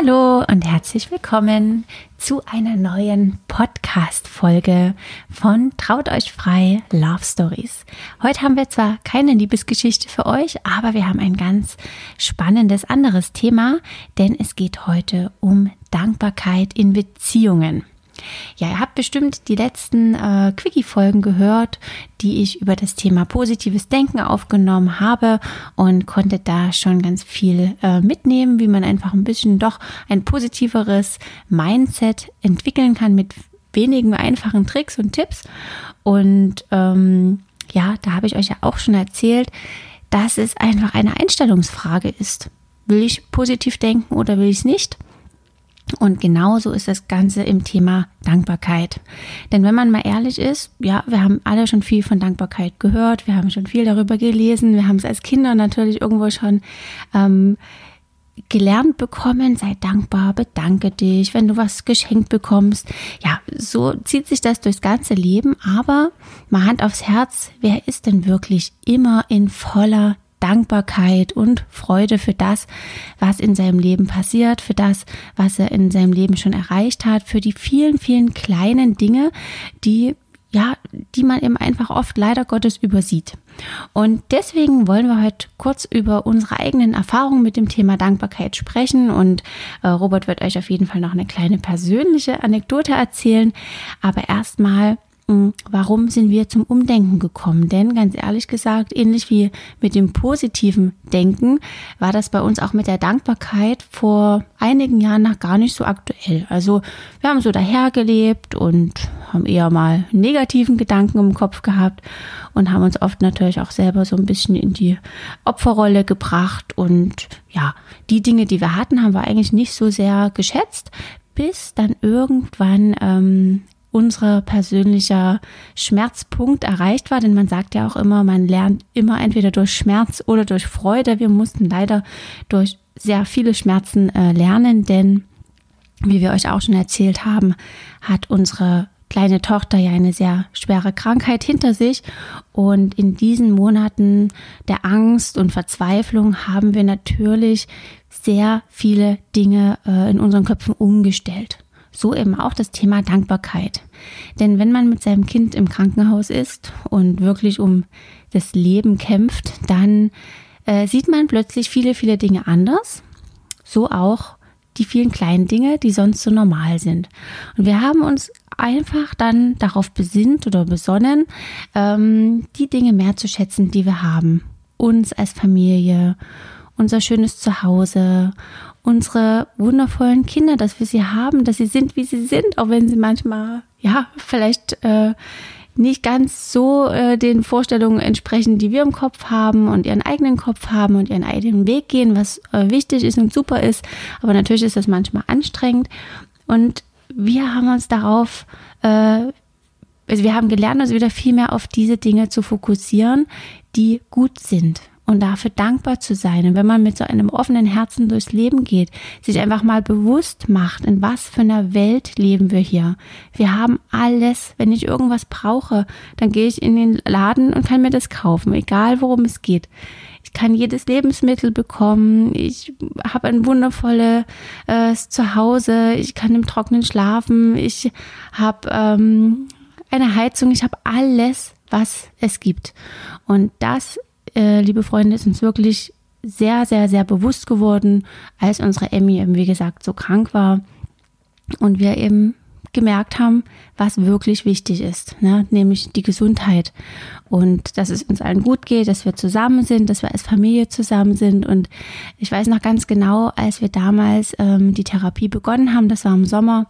Hallo und herzlich willkommen zu einer neuen Podcast Folge von Traut euch frei Love Stories. Heute haben wir zwar keine Liebesgeschichte für euch, aber wir haben ein ganz spannendes anderes Thema, denn es geht heute um Dankbarkeit in Beziehungen. Ja, ihr habt bestimmt die letzten äh, Quickie-Folgen gehört, die ich über das Thema positives Denken aufgenommen habe und konnte da schon ganz viel äh, mitnehmen, wie man einfach ein bisschen doch ein positiveres Mindset entwickeln kann mit wenigen einfachen Tricks und Tipps. Und ähm, ja, da habe ich euch ja auch schon erzählt, dass es einfach eine Einstellungsfrage ist. Will ich positiv denken oder will ich es nicht? Und genauso ist das Ganze im Thema Dankbarkeit. Denn wenn man mal ehrlich ist, ja, wir haben alle schon viel von Dankbarkeit gehört, wir haben schon viel darüber gelesen, wir haben es als Kinder natürlich irgendwo schon ähm, gelernt bekommen, sei dankbar, bedanke dich, wenn du was geschenkt bekommst. Ja, so zieht sich das durchs ganze Leben, aber mal Hand aufs Herz, wer ist denn wirklich immer in voller Dankbarkeit und Freude für das, was in seinem Leben passiert, für das, was er in seinem Leben schon erreicht hat, für die vielen, vielen kleinen Dinge, die ja, die man eben einfach oft leider Gottes übersieht. Und deswegen wollen wir heute kurz über unsere eigenen Erfahrungen mit dem Thema Dankbarkeit sprechen. Und äh, Robert wird euch auf jeden Fall noch eine kleine persönliche Anekdote erzählen. Aber erstmal warum sind wir zum Umdenken gekommen? Denn ganz ehrlich gesagt, ähnlich wie mit dem positiven Denken, war das bei uns auch mit der Dankbarkeit vor einigen Jahren noch gar nicht so aktuell. Also wir haben so dahergelebt und haben eher mal negativen Gedanken im Kopf gehabt und haben uns oft natürlich auch selber so ein bisschen in die Opferrolle gebracht. Und ja, die Dinge, die wir hatten, haben wir eigentlich nicht so sehr geschätzt, bis dann irgendwann ähm, unser persönlicher Schmerzpunkt erreicht war, denn man sagt ja auch immer, man lernt immer entweder durch Schmerz oder durch Freude. Wir mussten leider durch sehr viele Schmerzen äh, lernen, denn wie wir euch auch schon erzählt haben, hat unsere kleine Tochter ja eine sehr schwere Krankheit hinter sich. Und in diesen Monaten der Angst und Verzweiflung haben wir natürlich sehr viele Dinge äh, in unseren Köpfen umgestellt so eben auch das Thema Dankbarkeit. Denn wenn man mit seinem Kind im Krankenhaus ist und wirklich um das Leben kämpft, dann äh, sieht man plötzlich viele, viele Dinge anders. So auch die vielen kleinen Dinge, die sonst so normal sind. Und wir haben uns einfach dann darauf besinnt oder besonnen, ähm, die Dinge mehr zu schätzen, die wir haben. Uns als Familie, unser schönes Zuhause unsere wundervollen Kinder, dass wir sie haben, dass sie sind, wie sie sind, auch wenn sie manchmal, ja, vielleicht äh, nicht ganz so äh, den Vorstellungen entsprechen, die wir im Kopf haben und ihren eigenen Kopf haben und ihren eigenen Weg gehen, was äh, wichtig ist und super ist. Aber natürlich ist das manchmal anstrengend. Und wir haben uns darauf, äh, also wir haben gelernt, uns wieder viel mehr auf diese Dinge zu fokussieren, die gut sind und dafür dankbar zu sein. Und wenn man mit so einem offenen Herzen durchs Leben geht, sich einfach mal bewusst macht, in was für einer Welt leben wir hier. Wir haben alles. Wenn ich irgendwas brauche, dann gehe ich in den Laden und kann mir das kaufen, egal worum es geht. Ich kann jedes Lebensmittel bekommen. Ich habe ein wundervolles äh, Zuhause. Ich kann im Trocknen schlafen. Ich habe ähm, eine Heizung. Ich habe alles, was es gibt. Und das äh, liebe Freunde, ist uns wirklich sehr, sehr, sehr bewusst geworden, als unsere Emmy eben, wie gesagt, so krank war und wir eben gemerkt haben, was wirklich wichtig ist, ne? nämlich die Gesundheit und dass es uns allen gut geht, dass wir zusammen sind, dass wir als Familie zusammen sind. Und ich weiß noch ganz genau, als wir damals ähm, die Therapie begonnen haben, das war im Sommer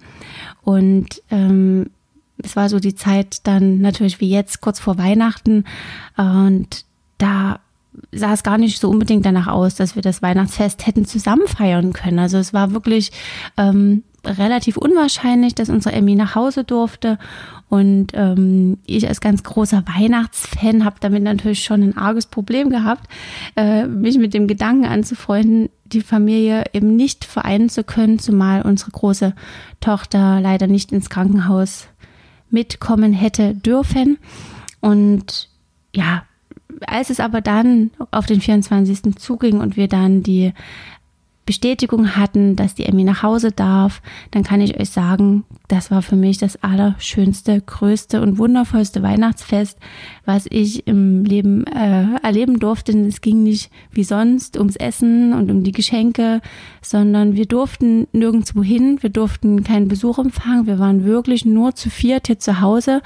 und ähm, es war so die Zeit dann natürlich wie jetzt kurz vor Weihnachten und da sah es gar nicht so unbedingt danach aus, dass wir das Weihnachtsfest hätten zusammen feiern können. Also es war wirklich ähm, relativ unwahrscheinlich, dass unsere Emmy nach Hause durfte. Und ähm, ich als ganz großer Weihnachtsfan habe damit natürlich schon ein arges Problem gehabt, äh, mich mit dem Gedanken anzufreunden, die Familie eben nicht vereinen zu können, zumal unsere große Tochter leider nicht ins Krankenhaus mitkommen hätte dürfen. Und ja, als es aber dann auf den 24. zuging und wir dann die Bestätigung hatten, dass die Emmy nach Hause darf, dann kann ich euch sagen, das war für mich das allerschönste, größte und wundervollste Weihnachtsfest, was ich im Leben äh, erleben durfte. Es ging nicht wie sonst ums Essen und um die Geschenke, sondern wir durften nirgendwo hin, wir durften keinen Besuch empfangen, wir waren wirklich nur zu viert hier zu Hause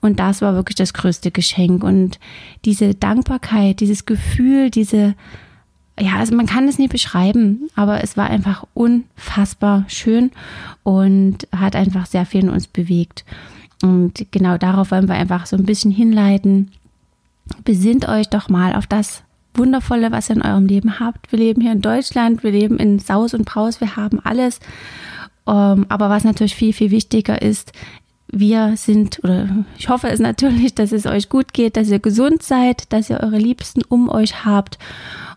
und das war wirklich das größte Geschenk und diese Dankbarkeit, dieses Gefühl, diese ja, also man kann es nicht beschreiben, aber es war einfach unfassbar schön und hat einfach sehr viel in uns bewegt. Und genau darauf wollen wir einfach so ein bisschen hinleiten. Besinnt euch doch mal auf das Wundervolle, was ihr in eurem Leben habt. Wir leben hier in Deutschland, wir leben in Saus und Braus, wir haben alles. Ähm, aber was natürlich viel, viel wichtiger ist, wir sind, oder ich hoffe es natürlich, dass es euch gut geht, dass ihr gesund seid, dass ihr eure Liebsten um euch habt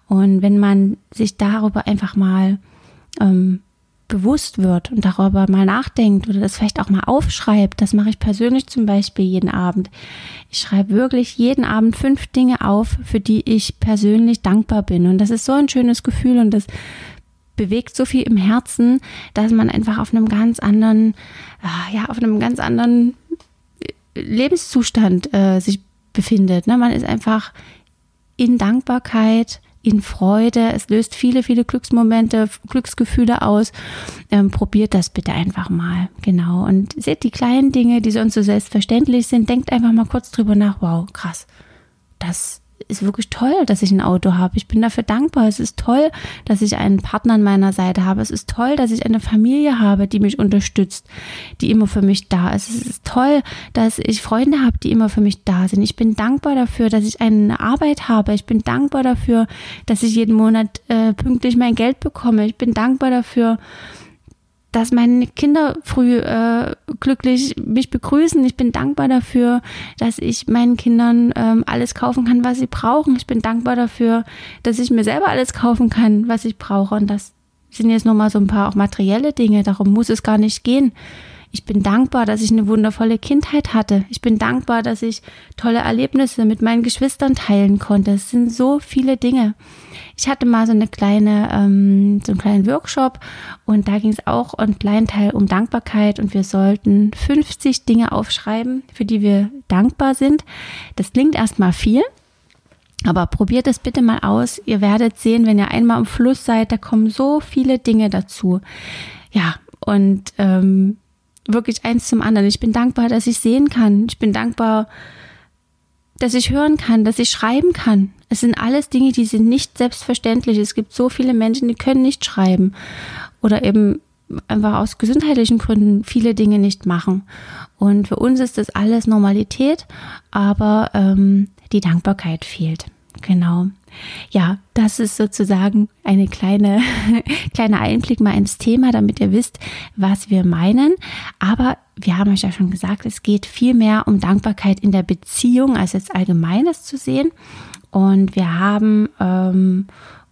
und wenn man sich darüber einfach mal ähm, bewusst wird und darüber mal nachdenkt oder das vielleicht auch mal aufschreibt, das mache ich persönlich zum Beispiel jeden Abend. Ich schreibe wirklich jeden Abend fünf Dinge auf, für die ich persönlich dankbar bin. Und das ist so ein schönes Gefühl und das bewegt so viel im Herzen, dass man einfach auf einem ganz anderen, äh, ja, auf einem ganz anderen Lebenszustand äh, sich befindet. Ne? Man ist einfach in Dankbarkeit in Freude. Es löst viele, viele Glücksmomente, Glücksgefühle aus. Ähm, probiert das bitte einfach mal. Genau. Und seht die kleinen Dinge, die sonst so selbstverständlich sind. Denkt einfach mal kurz drüber nach. Wow, krass. Das ist wirklich toll, dass ich ein Auto habe. Ich bin dafür dankbar. Es ist toll, dass ich einen Partner an meiner Seite habe. Es ist toll, dass ich eine Familie habe, die mich unterstützt, die immer für mich da ist. Es ist toll, dass ich Freunde habe, die immer für mich da sind. Ich bin dankbar dafür, dass ich eine Arbeit habe. Ich bin dankbar dafür, dass ich jeden Monat äh, pünktlich mein Geld bekomme. Ich bin dankbar dafür, dass meine Kinder früh äh, glücklich mich begrüßen. Ich bin dankbar dafür, dass ich meinen Kindern ähm, alles kaufen kann, was sie brauchen. Ich bin dankbar dafür, dass ich mir selber alles kaufen kann, was ich brauche. Und das sind jetzt nochmal so ein paar auch materielle Dinge. Darum muss es gar nicht gehen. Ich bin dankbar, dass ich eine wundervolle Kindheit hatte. Ich bin dankbar, dass ich tolle Erlebnisse mit meinen Geschwistern teilen konnte. Es sind so viele Dinge. Ich hatte mal so eine kleine, ähm, so einen kleinen Workshop und da ging es auch einen kleinen Teil um Dankbarkeit und wir sollten 50 Dinge aufschreiben, für die wir dankbar sind. Das klingt erstmal viel. Aber probiert es bitte mal aus. Ihr werdet sehen, wenn ihr einmal am Fluss seid, da kommen so viele Dinge dazu. Ja, und ähm, wirklich eins zum anderen. Ich bin dankbar, dass ich sehen kann. Ich bin dankbar, dass ich hören kann, dass ich schreiben kann. Es sind alles Dinge, die sind nicht selbstverständlich. Es gibt so viele Menschen, die können nicht schreiben oder eben einfach aus gesundheitlichen Gründen viele Dinge nicht machen. Und für uns ist das alles Normalität, aber ähm, die Dankbarkeit fehlt. Genau. Ja, das ist sozusagen eine kleine, kleiner Einblick mal ins Thema, damit ihr wisst, was wir meinen. Aber wir haben euch ja schon gesagt, es geht viel mehr um Dankbarkeit in der Beziehung, als jetzt Allgemeines zu sehen. Und wir haben ähm,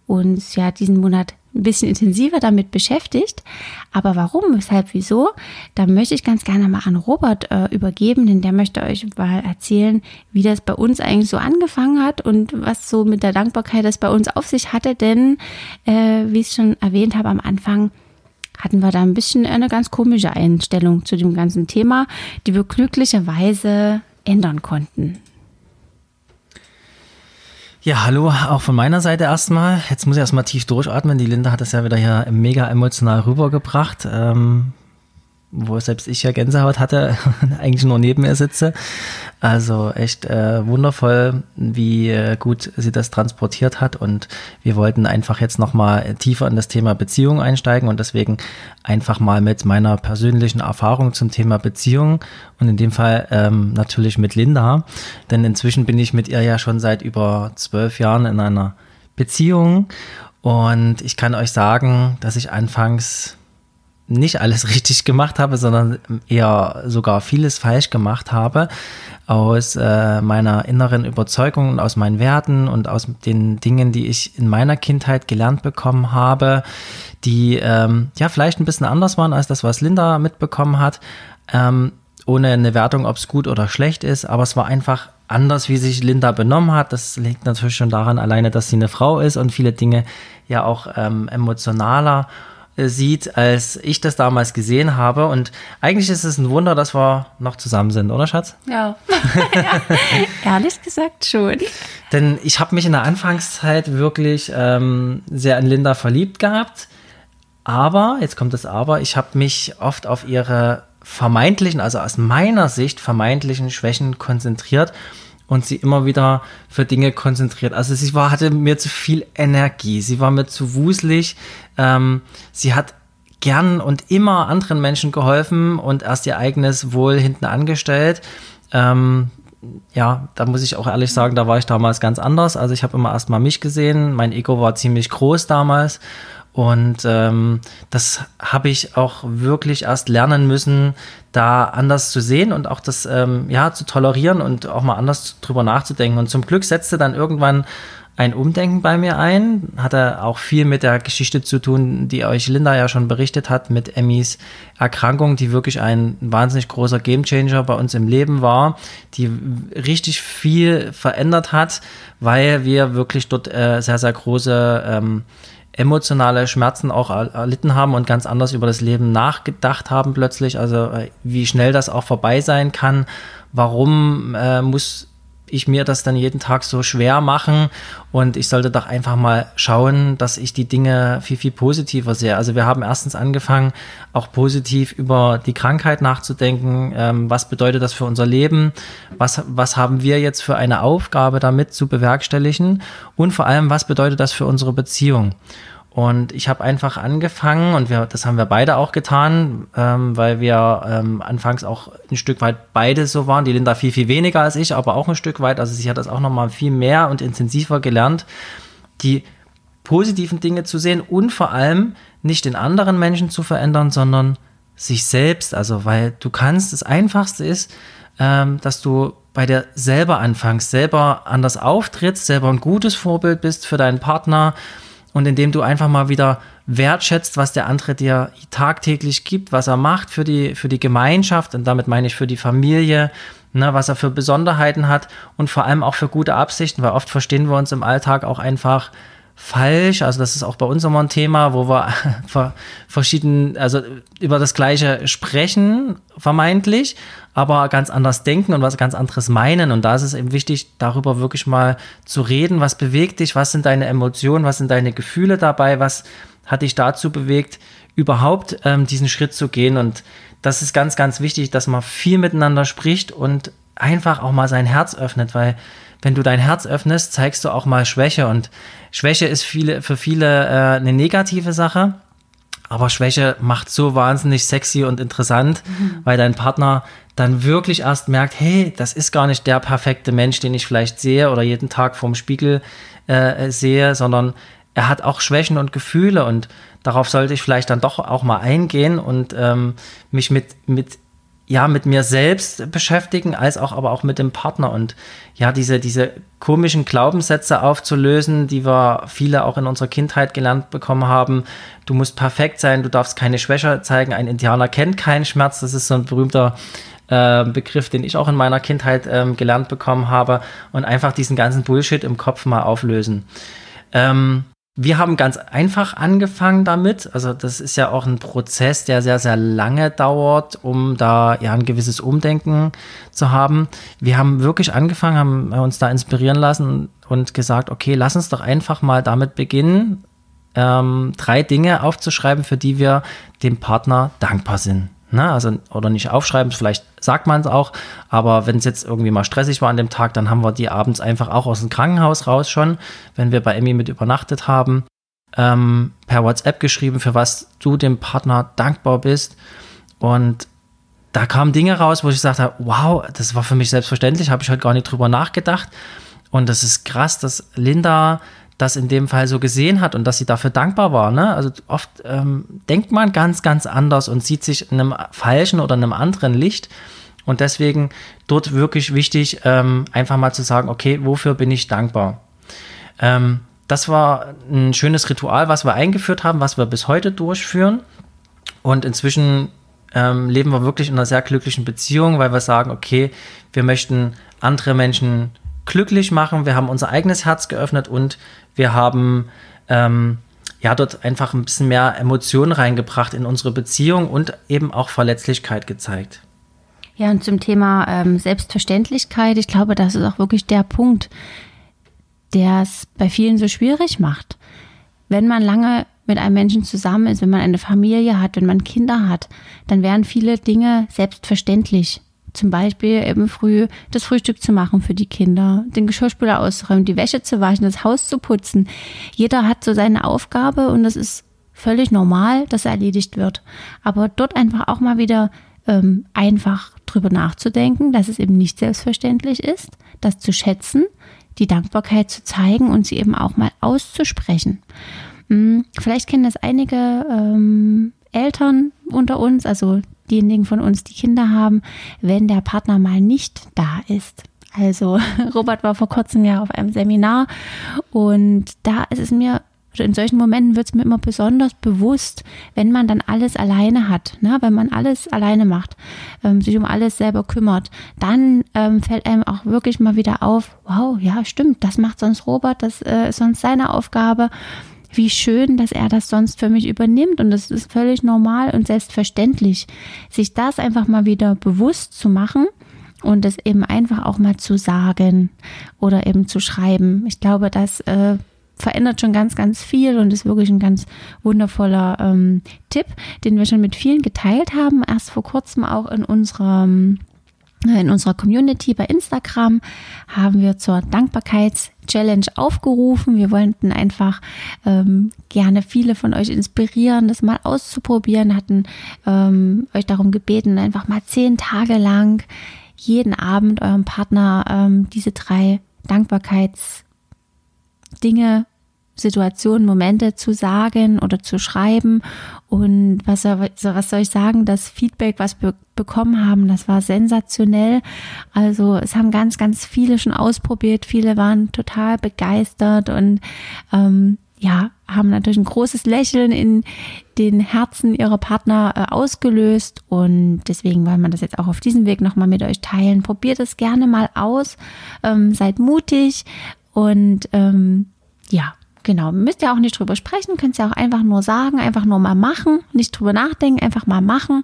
uns ja diesen Monat ein bisschen intensiver damit beschäftigt. Aber warum, weshalb, wieso? Da möchte ich ganz gerne mal an Robert äh, übergeben, denn der möchte euch mal erzählen, wie das bei uns eigentlich so angefangen hat und was so mit der Dankbarkeit das bei uns auf sich hatte. Denn, äh, wie ich schon erwähnt habe am Anfang, hatten wir da ein bisschen eine ganz komische Einstellung zu dem ganzen Thema, die wir glücklicherweise ändern konnten. Ja, hallo, auch von meiner Seite erstmal. Jetzt muss ich erstmal tief durchatmen. Die Linda hat das ja wieder hier mega emotional rübergebracht. Ähm, wo selbst ich ja Gänsehaut hatte, eigentlich nur neben ihr sitze. Also echt äh, wundervoll, wie äh, gut sie das transportiert hat. Und wir wollten einfach jetzt nochmal tiefer in das Thema Beziehung einsteigen und deswegen einfach mal mit meiner persönlichen Erfahrung zum Thema Beziehung und in dem Fall ähm, natürlich mit Linda. Denn inzwischen bin ich mit ihr ja schon seit über zwölf Jahren in einer Beziehung. Und ich kann euch sagen, dass ich anfangs nicht alles richtig gemacht habe, sondern eher sogar vieles falsch gemacht habe aus äh, meiner inneren Überzeugung und aus meinen Werten und aus den Dingen, die ich in meiner Kindheit gelernt bekommen habe, die ähm, ja vielleicht ein bisschen anders waren als das, was Linda mitbekommen hat, ähm, ohne eine Wertung, ob es gut oder schlecht ist, aber es war einfach anders, wie sich Linda benommen hat. Das liegt natürlich schon daran alleine, dass sie eine Frau ist und viele Dinge ja auch ähm, emotionaler sieht, als ich das damals gesehen habe. Und eigentlich ist es ein Wunder, dass wir noch zusammen sind, oder Schatz? Ja, ja. ehrlich gesagt schon. Denn ich habe mich in der Anfangszeit wirklich ähm, sehr in Linda verliebt gehabt. Aber, jetzt kommt das Aber, ich habe mich oft auf ihre vermeintlichen, also aus meiner Sicht vermeintlichen Schwächen konzentriert und sie immer wieder für Dinge konzentriert. Also sie war, hatte mir zu viel Energie, sie war mir zu wuselig, ähm, sie hat gern und immer anderen Menschen geholfen und erst ihr eigenes Wohl hinten angestellt. Ähm, ja, da muss ich auch ehrlich sagen, da war ich damals ganz anders. Also ich habe immer erst mal mich gesehen, mein Ego war ziemlich groß damals und ähm, das habe ich auch wirklich erst lernen müssen, da anders zu sehen und auch das ähm, ja zu tolerieren und auch mal anders drüber nachzudenken. Und zum Glück setzte dann irgendwann ein Umdenken bei mir ein. Hatte auch viel mit der Geschichte zu tun, die euch Linda ja schon berichtet hat, mit Emmys Erkrankung, die wirklich ein wahnsinnig großer Gamechanger bei uns im Leben war, die richtig viel verändert hat, weil wir wirklich dort äh, sehr, sehr große ähm, emotionale Schmerzen auch erlitten haben und ganz anders über das Leben nachgedacht haben plötzlich. Also äh, wie schnell das auch vorbei sein kann. Warum äh, muss ich mir das dann jeden Tag so schwer machen und ich sollte doch einfach mal schauen, dass ich die Dinge viel, viel positiver sehe. Also wir haben erstens angefangen, auch positiv über die Krankheit nachzudenken. Ähm, was bedeutet das für unser Leben? Was, was haben wir jetzt für eine Aufgabe damit zu bewerkstelligen? Und vor allem, was bedeutet das für unsere Beziehung? Und ich habe einfach angefangen, und wir, das haben wir beide auch getan, ähm, weil wir ähm, anfangs auch ein Stück weit beide so waren. Die Linda viel, viel weniger als ich, aber auch ein Stück weit. Also sie hat das auch nochmal viel mehr und intensiver gelernt, die positiven Dinge zu sehen und vor allem nicht den anderen Menschen zu verändern, sondern sich selbst. Also, weil du kannst, das Einfachste ist, ähm, dass du bei dir selber anfängst, selber anders auftrittst, selber ein gutes Vorbild bist für deinen Partner und indem du einfach mal wieder wertschätzt, was der andere dir tagtäglich gibt, was er macht für die, für die Gemeinschaft und damit meine ich für die Familie, ne, was er für Besonderheiten hat und vor allem auch für gute Absichten, weil oft verstehen wir uns im Alltag auch einfach falsch. Also das ist auch bei uns immer ein Thema, wo wir verschieden, also über das Gleiche sprechen, vermeintlich, aber ganz anders denken und was ganz anderes meinen. Und da ist es eben wichtig, darüber wirklich mal zu reden. Was bewegt dich? Was sind deine Emotionen? Was sind deine Gefühle dabei? Was hat dich dazu bewegt, überhaupt ähm, diesen Schritt zu gehen? Und das ist ganz, ganz wichtig, dass man viel miteinander spricht und einfach auch mal sein Herz öffnet, weil wenn du dein Herz öffnest, zeigst du auch mal Schwäche. Und Schwäche ist viele, für viele äh, eine negative Sache. Aber Schwäche macht so wahnsinnig sexy und interessant, mhm. weil dein Partner dann wirklich erst merkt, hey, das ist gar nicht der perfekte Mensch, den ich vielleicht sehe oder jeden Tag vorm Spiegel äh, sehe, sondern er hat auch Schwächen und Gefühle und darauf sollte ich vielleicht dann doch auch mal eingehen und ähm, mich mit, mit ja, mit mir selbst beschäftigen, als auch aber auch mit dem Partner und ja, diese, diese komischen Glaubenssätze aufzulösen, die wir viele auch in unserer Kindheit gelernt bekommen haben. Du musst perfekt sein, du darfst keine Schwäche zeigen. Ein Indianer kennt keinen Schmerz. Das ist so ein berühmter äh, Begriff, den ich auch in meiner Kindheit ähm, gelernt bekommen habe und einfach diesen ganzen Bullshit im Kopf mal auflösen. Ähm, wir haben ganz einfach angefangen damit. Also das ist ja auch ein Prozess, der sehr, sehr lange dauert, um da ja ein gewisses Umdenken zu haben. Wir haben wirklich angefangen, haben uns da inspirieren lassen und gesagt, okay, lass uns doch einfach mal damit beginnen, ähm, drei Dinge aufzuschreiben, für die wir dem Partner dankbar sind. Ne? Also, oder nicht aufschreiben, vielleicht sagt man es auch, aber wenn es jetzt irgendwie mal stressig war an dem Tag, dann haben wir die abends einfach auch aus dem Krankenhaus raus schon, wenn wir bei Emmy mit übernachtet haben, ähm, per WhatsApp geschrieben, für was du dem Partner dankbar bist. Und da kamen Dinge raus, wo ich gesagt habe, wow, das war für mich selbstverständlich, habe ich halt gar nicht drüber nachgedacht. Und das ist krass, dass Linda das in dem Fall so gesehen hat und dass sie dafür dankbar war. Ne? Also oft ähm, denkt man ganz, ganz anders und sieht sich in einem falschen oder einem anderen Licht. Und deswegen dort wirklich wichtig, ähm, einfach mal zu sagen, okay, wofür bin ich dankbar? Ähm, das war ein schönes Ritual, was wir eingeführt haben, was wir bis heute durchführen. Und inzwischen ähm, leben wir wirklich in einer sehr glücklichen Beziehung, weil wir sagen, okay, wir möchten andere Menschen glücklich machen. Wir haben unser eigenes Herz geöffnet und wir haben ähm, ja dort einfach ein bisschen mehr Emotionen reingebracht in unsere Beziehung und eben auch Verletzlichkeit gezeigt. Ja, und zum Thema ähm, Selbstverständlichkeit, ich glaube, das ist auch wirklich der Punkt, der es bei vielen so schwierig macht. Wenn man lange mit einem Menschen zusammen ist, wenn man eine Familie hat, wenn man Kinder hat, dann wären viele Dinge selbstverständlich. Zum Beispiel eben früh das Frühstück zu machen für die Kinder, den Geschirrspüler auszuräumen, die Wäsche zu waschen, das Haus zu putzen. Jeder hat so seine Aufgabe und das ist völlig normal, dass er erledigt wird. Aber dort einfach auch mal wieder ähm, einfach drüber nachzudenken, dass es eben nicht selbstverständlich ist, das zu schätzen, die Dankbarkeit zu zeigen und sie eben auch mal auszusprechen. Hm, vielleicht kennen das einige ähm, Eltern unter uns, also diejenigen von uns, die Kinder haben, wenn der Partner mal nicht da ist. Also Robert war vor kurzem ja auf einem Seminar und da ist es mir in solchen Momenten wird es mir immer besonders bewusst, wenn man dann alles alleine hat, ne? wenn man alles alleine macht, ähm, sich um alles selber kümmert, dann ähm, fällt einem auch wirklich mal wieder auf, wow, ja, stimmt, das macht sonst Robert, das äh, ist sonst seine Aufgabe wie schön, dass er das sonst für mich übernimmt. Und das ist völlig normal und selbstverständlich, sich das einfach mal wieder bewusst zu machen und es eben einfach auch mal zu sagen oder eben zu schreiben. Ich glaube, das äh, verändert schon ganz, ganz viel und ist wirklich ein ganz wundervoller ähm, Tipp, den wir schon mit vielen geteilt haben. Erst vor kurzem auch in unserem in unserer Community bei Instagram haben wir zur Dankbarkeits-Challenge aufgerufen. Wir wollten einfach ähm, gerne viele von euch inspirieren, das mal auszuprobieren, hatten ähm, euch darum gebeten, einfach mal zehn Tage lang jeden Abend eurem Partner ähm, diese drei Dankbarkeitsdinge Situationen, Momente zu sagen oder zu schreiben. Und was, was soll ich sagen? Das Feedback, was wir bekommen haben, das war sensationell. Also es haben ganz, ganz viele schon ausprobiert. Viele waren total begeistert und ähm, ja, haben natürlich ein großes Lächeln in den Herzen ihrer Partner äh, ausgelöst und deswegen wollen wir das jetzt auch auf diesem Weg nochmal mit euch teilen. Probiert es gerne mal aus, ähm, seid mutig und ähm, ja, Genau, müsst ihr auch nicht drüber sprechen, könnt ihr auch einfach nur sagen, einfach nur mal machen, nicht drüber nachdenken, einfach mal machen.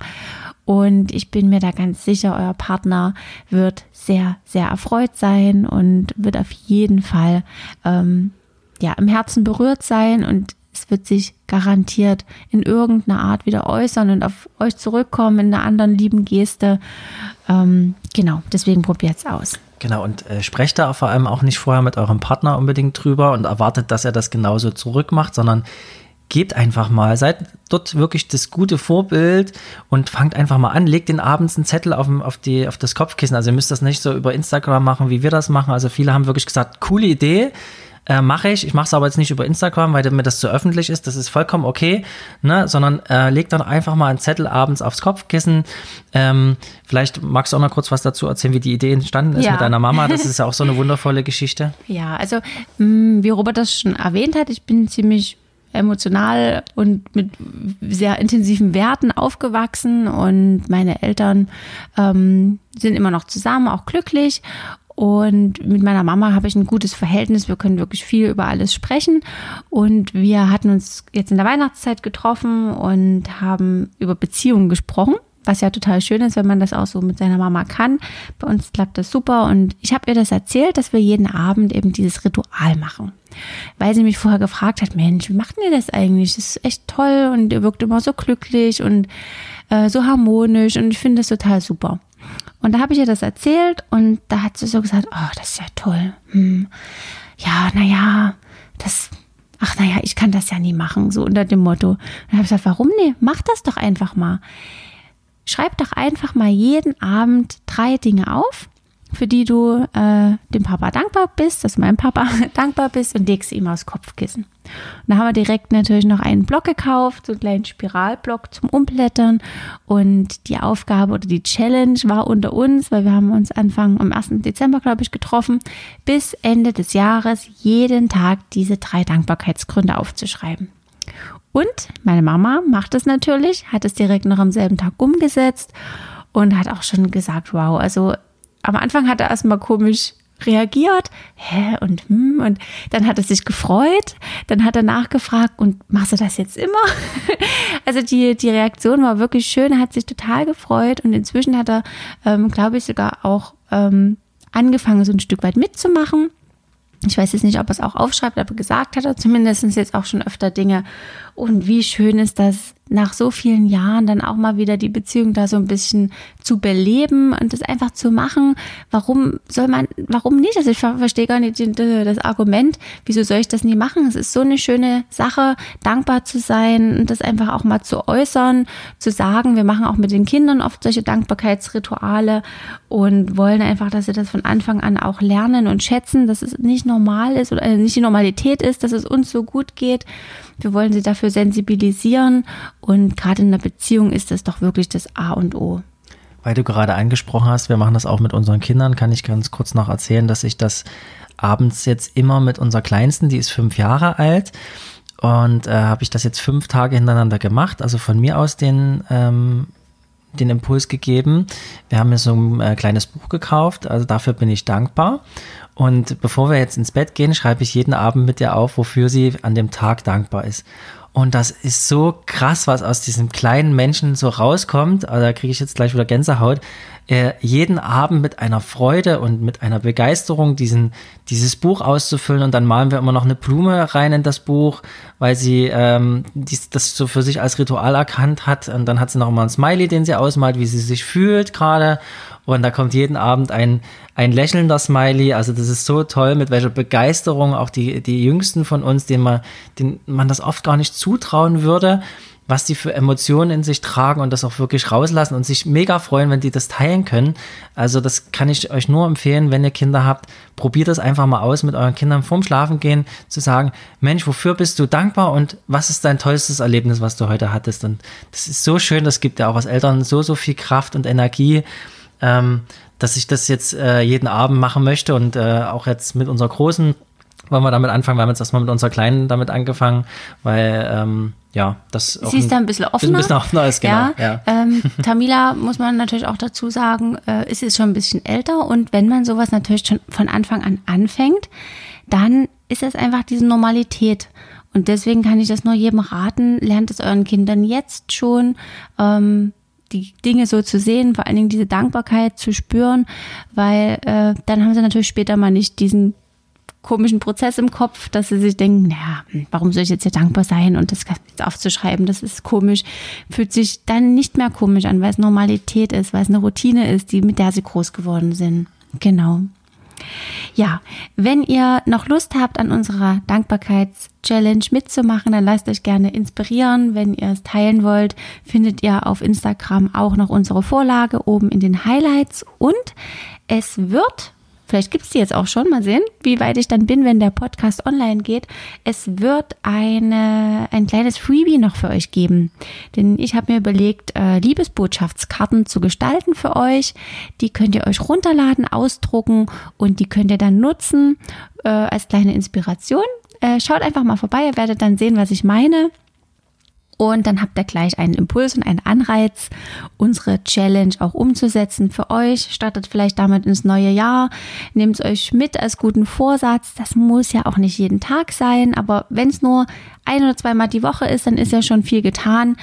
Und ich bin mir da ganz sicher, euer Partner wird sehr, sehr erfreut sein und wird auf jeden Fall ähm, ja im Herzen berührt sein und es wird sich garantiert in irgendeiner Art wieder äußern und auf euch zurückkommen in einer anderen lieben Geste. Ähm, genau, deswegen probiert es aus. Genau, und äh, sprecht da vor allem auch nicht vorher mit eurem Partner unbedingt drüber und erwartet, dass er das genauso zurückmacht, sondern gebt einfach mal, seid dort wirklich das gute Vorbild und fangt einfach mal an, legt den abends einen Zettel auf, auf, die, auf das Kopfkissen. Also ihr müsst das nicht so über Instagram machen, wie wir das machen. Also viele haben wirklich gesagt, coole Idee, äh, mache ich. Ich mache es aber jetzt nicht über Instagram, weil mir das zu öffentlich ist. Das ist vollkommen okay, ne? sondern äh, leg dann einfach mal einen Zettel abends aufs Kopfkissen. Ähm, vielleicht magst du auch noch kurz was dazu erzählen, wie die Idee entstanden ist ja. mit deiner Mama. Das ist ja auch so eine wundervolle Geschichte. Ja, also mh, mm, wie Robert das schon erwähnt hat, ich bin ziemlich emotional und mit sehr intensiven Werten aufgewachsen und meine Eltern ähm, sind immer noch zusammen, auch glücklich und mit meiner Mama habe ich ein gutes Verhältnis. Wir können wirklich viel über alles sprechen. Und wir hatten uns jetzt in der Weihnachtszeit getroffen und haben über Beziehungen gesprochen. Was ja total schön ist, wenn man das auch so mit seiner Mama kann. Bei uns klappt das super. Und ich habe ihr das erzählt, dass wir jeden Abend eben dieses Ritual machen. Weil sie mich vorher gefragt hat, Mensch, wie macht ihr das eigentlich? Das ist echt toll und ihr wirkt immer so glücklich und äh, so harmonisch und ich finde das total super. Und da habe ich ihr das erzählt und da hat sie so gesagt, oh, das ist ja toll. Hm. Ja, naja, das, ach naja, ich kann das ja nie machen, so unter dem Motto. Und dann habe ich gesagt, warum nee, mach das doch einfach mal. Schreib doch einfach mal jeden Abend drei Dinge auf, für die du äh, dem Papa dankbar bist, dass du meinem Papa dankbar bist und legst ihm aufs Kopfkissen. Und da haben wir direkt natürlich noch einen Block gekauft, so einen kleinen Spiralblock zum Umblättern. Und die Aufgabe oder die Challenge war unter uns, weil wir haben uns Anfang am 1. Dezember, glaube ich, getroffen, bis Ende des Jahres jeden Tag diese drei Dankbarkeitsgründe aufzuschreiben. Und meine Mama macht es natürlich, hat es direkt noch am selben Tag umgesetzt und hat auch schon gesagt, wow, also am Anfang hat er erstmal komisch reagiert, hä und hm und dann hat er sich gefreut, dann hat er nachgefragt und machst du das jetzt immer? also die die Reaktion war wirklich schön, er hat sich total gefreut und inzwischen hat er, ähm, glaube ich, sogar auch ähm, angefangen so ein Stück weit mitzumachen. Ich weiß jetzt nicht, ob er es auch aufschreibt, aber gesagt hat er zumindest jetzt auch schon öfter Dinge. Und wie schön ist das, nach so vielen Jahren dann auch mal wieder die Beziehung da so ein bisschen zu beleben und das einfach zu machen. Warum soll man, warum nicht? Also ich verstehe gar nicht das Argument, wieso soll ich das nie machen? Es ist so eine schöne Sache, dankbar zu sein und das einfach auch mal zu äußern, zu sagen, wir machen auch mit den Kindern oft solche Dankbarkeitsrituale und wollen einfach, dass sie das von Anfang an auch lernen und schätzen, dass es nicht normal ist oder nicht die Normalität ist, dass es uns so gut geht. Wir wollen sie dafür sensibilisieren und gerade in der Beziehung ist das doch wirklich das A und O. Weil du gerade angesprochen hast, wir machen das auch mit unseren Kindern, kann ich ganz kurz noch erzählen, dass ich das abends jetzt immer mit unserer Kleinsten, die ist fünf Jahre alt, und äh, habe ich das jetzt fünf Tage hintereinander gemacht, also von mir aus den, ähm, den Impuls gegeben. Wir haben mir so ein äh, kleines Buch gekauft, also dafür bin ich dankbar. Und bevor wir jetzt ins Bett gehen, schreibe ich jeden Abend mit ihr auf, wofür sie an dem Tag dankbar ist. Und das ist so krass, was aus diesem kleinen Menschen so rauskommt. Also da kriege ich jetzt gleich wieder Gänsehaut äh, jeden Abend mit einer Freude und mit einer Begeisterung diesen, dieses Buch auszufüllen und dann malen wir immer noch eine Blume rein in das Buch, weil sie ähm, dies, das so für sich als Ritual erkannt hat. Und dann hat sie noch mal ein Smiley, den sie ausmalt, wie sie sich fühlt gerade. Und da kommt jeden Abend ein, ein lächelnder Smiley. Also das ist so toll, mit welcher Begeisterung auch die, die Jüngsten von uns, denen man, denen man das oft gar nicht zutrauen würde, was die für Emotionen in sich tragen und das auch wirklich rauslassen und sich mega freuen, wenn die das teilen können. Also das kann ich euch nur empfehlen, wenn ihr Kinder habt, probiert das einfach mal aus mit euren Kindern vorm Schlafengehen zu sagen, Mensch, wofür bist du dankbar und was ist dein tollstes Erlebnis, was du heute hattest? Und das ist so schön, das gibt ja auch als Eltern so, so viel Kraft und Energie. Ähm, dass ich das jetzt äh, jeden Abend machen möchte und äh, auch jetzt mit unserer Großen wollen wir damit anfangen. Wir haben jetzt erstmal mit unserer Kleinen damit angefangen, weil ähm, ja, das Sie ist da ein bisschen offener. Ein bisschen offener ist, genau. Ja, ja. Ähm, Tamila, muss man natürlich auch dazu sagen, äh, ist jetzt schon ein bisschen älter und wenn man sowas natürlich schon von Anfang an anfängt, dann ist es einfach diese Normalität. Und deswegen kann ich das nur jedem raten, lernt es euren Kindern jetzt schon, ähm, die Dinge so zu sehen, vor allen Dingen diese Dankbarkeit zu spüren, weil äh, dann haben sie natürlich später mal nicht diesen komischen Prozess im Kopf, dass sie sich denken, naja, hm, warum soll ich jetzt hier dankbar sein und das aufzuschreiben, das ist komisch, fühlt sich dann nicht mehr komisch an, weil es Normalität ist, weil es eine Routine ist, die, mit der sie groß geworden sind. Genau. Ja, wenn ihr noch Lust habt, an unserer Dankbarkeits-Challenge mitzumachen, dann lasst euch gerne inspirieren. Wenn ihr es teilen wollt, findet ihr auf Instagram auch noch unsere Vorlage oben in den Highlights. Und es wird Vielleicht gibt es die jetzt auch schon. Mal sehen, wie weit ich dann bin, wenn der Podcast online geht. Es wird eine, ein kleines Freebie noch für euch geben. Denn ich habe mir überlegt, äh, Liebesbotschaftskarten zu gestalten für euch. Die könnt ihr euch runterladen, ausdrucken und die könnt ihr dann nutzen äh, als kleine Inspiration. Äh, schaut einfach mal vorbei, ihr werdet dann sehen, was ich meine. Und dann habt ihr gleich einen Impuls und einen Anreiz, unsere Challenge auch umzusetzen für euch. Startet vielleicht damit ins neue Jahr. Nehmt es euch mit als guten Vorsatz. Das muss ja auch nicht jeden Tag sein, aber wenn es nur ein oder zweimal die Woche ist, dann ist ja schon viel getan.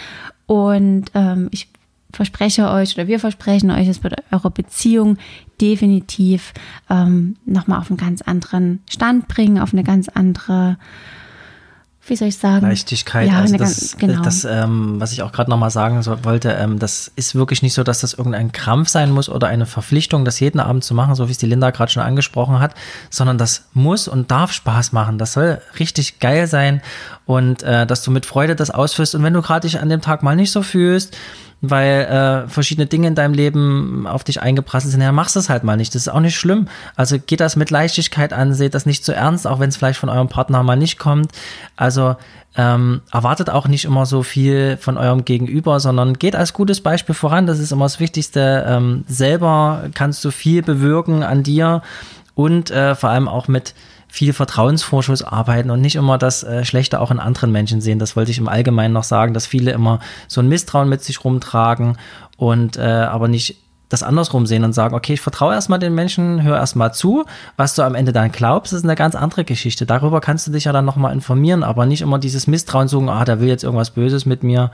Und ähm, ich verspreche euch oder wir versprechen euch, es wird eure Beziehung definitiv ähm, nochmal auf einen ganz anderen Stand bringen, auf eine ganz andere wie soll ich sagen? Leichtigkeit. Ja, also das, genau. das ähm, was ich auch gerade nochmal sagen so, wollte, ähm, das ist wirklich nicht so, dass das irgendein Krampf sein muss oder eine Verpflichtung, das jeden Abend zu machen, so wie es die Linda gerade schon angesprochen hat, sondern das muss und darf Spaß machen. Das soll richtig geil sein und äh, dass du mit Freude das ausführst. Und wenn du gerade dich an dem Tag mal nicht so fühlst, weil äh, verschiedene Dinge in deinem Leben auf dich eingeprasselt sind, ja, machst es halt mal nicht. Das ist auch nicht schlimm. Also geht das mit Leichtigkeit an, seht das nicht zu ernst, auch wenn es vielleicht von eurem Partner mal nicht kommt. Also ähm, erwartet auch nicht immer so viel von eurem Gegenüber, sondern geht als gutes Beispiel voran. Das ist immer das Wichtigste. Ähm, selber kannst du viel bewirken an dir und äh, vor allem auch mit viel Vertrauensvorschuss arbeiten und nicht immer das äh, Schlechte auch in anderen Menschen sehen. Das wollte ich im Allgemeinen noch sagen, dass viele immer so ein Misstrauen mit sich rumtragen und äh, aber nicht das andersrum sehen und sagen, okay, ich vertraue erstmal den Menschen, hör erstmal zu, was du am Ende dann glaubst, ist eine ganz andere Geschichte. Darüber kannst du dich ja dann nochmal informieren, aber nicht immer dieses Misstrauen suchen, ah, der will jetzt irgendwas Böses mit mir.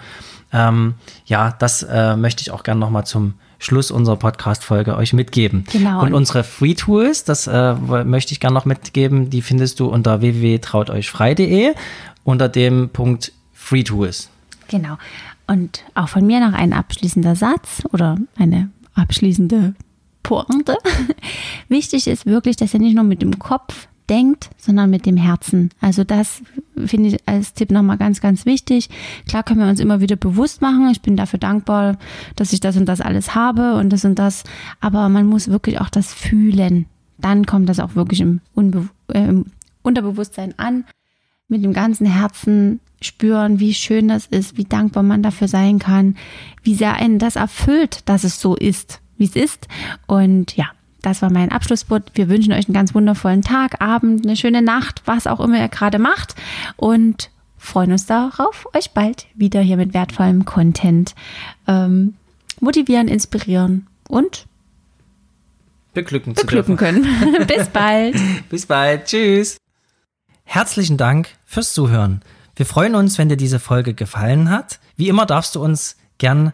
Ähm, ja, das äh, möchte ich auch gerne nochmal zum Schluss unserer Podcast-Folge euch mitgeben. Genau. Und unsere Free Tools, das äh, möchte ich gerne noch mitgeben, die findest du unter www.trauteuchfrei.de unter dem Punkt Free Tools. Genau. Und auch von mir noch ein abschließender Satz oder eine abschließende Pointe. Wichtig ist wirklich, dass ihr nicht nur mit dem Kopf denkt, sondern mit dem Herzen. Also das finde ich als Tipp nochmal ganz, ganz wichtig. Klar können wir uns immer wieder bewusst machen. Ich bin dafür dankbar, dass ich das und das alles habe und das und das. Aber man muss wirklich auch das fühlen. Dann kommt das auch wirklich im, Unbe äh, im Unterbewusstsein an mit dem ganzen Herzen spüren, wie schön das ist, wie dankbar man dafür sein kann, wie sehr einen das erfüllt, dass es so ist, wie es ist. Und ja, das war mein Abschlusswort. Wir wünschen euch einen ganz wundervollen Tag, Abend, eine schöne Nacht, was auch immer ihr gerade macht. Und freuen uns darauf, euch bald wieder hier mit wertvollem Content ähm, motivieren, inspirieren und Beglücken, zu beglücken können. Bis bald. Bis bald. Tschüss. Herzlichen Dank fürs Zuhören. Wir freuen uns, wenn dir diese Folge gefallen hat. Wie immer darfst du uns gern